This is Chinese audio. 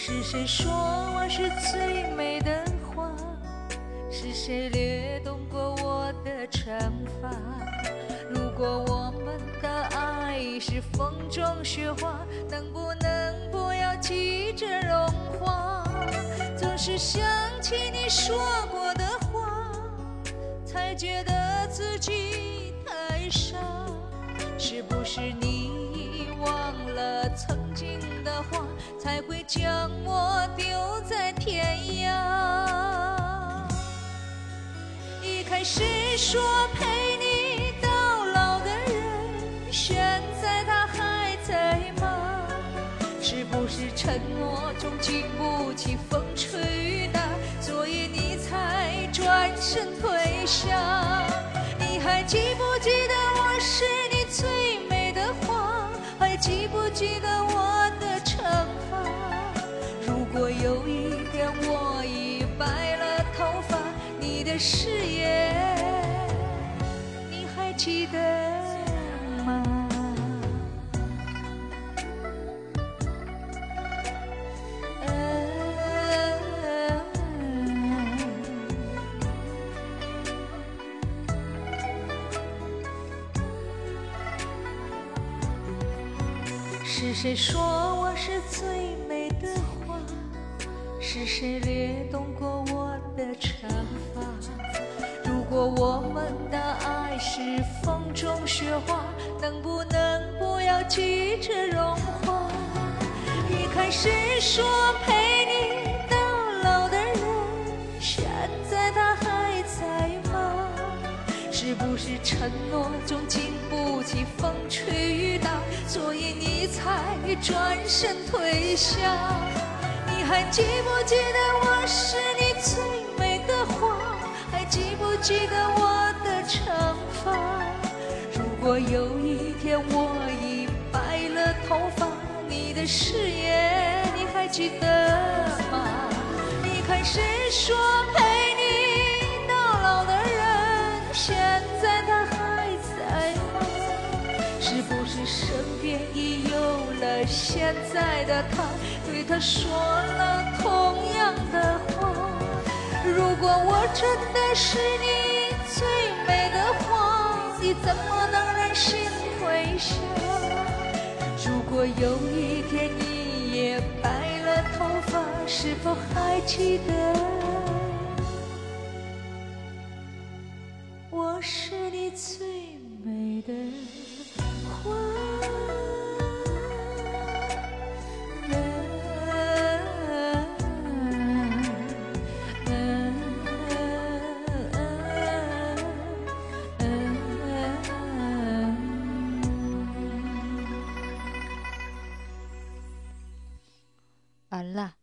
是谁说我是最美的花？是谁掠动过我的长发？如果我们的爱是风中雪花，能不能不要急着融化？总是想起你说过的话，才觉得自己太傻。是不是你忘了曾，才会将我丢在天涯？一开始说陪你到老的人，现在他还在吗？是不是承诺中经不起风吹雨打，所以你才转身退下？你还记不记得我是你最美的花？还记不记得我的长发？誓言你还记得吗？是谁说我是最美的花？是谁掠动过我的长？果我们的爱是风中雪花，能不能不要急着融化？一开始说陪你到老的人，现在他还在吗？是不是承诺总经不起风吹雨打，所以你才转身退下？你还记不记得我是你？记得我的长发？如果有一天我已白了头发，你的誓言你还记得吗？一开始说陪你到老的人，现在他还在吗？是不是身边已有了现在的他，对他说了同样的话？如果我真的是你最美的花，你怎么能忍心退下？如果有一天你也白了头发，是否还记得完了。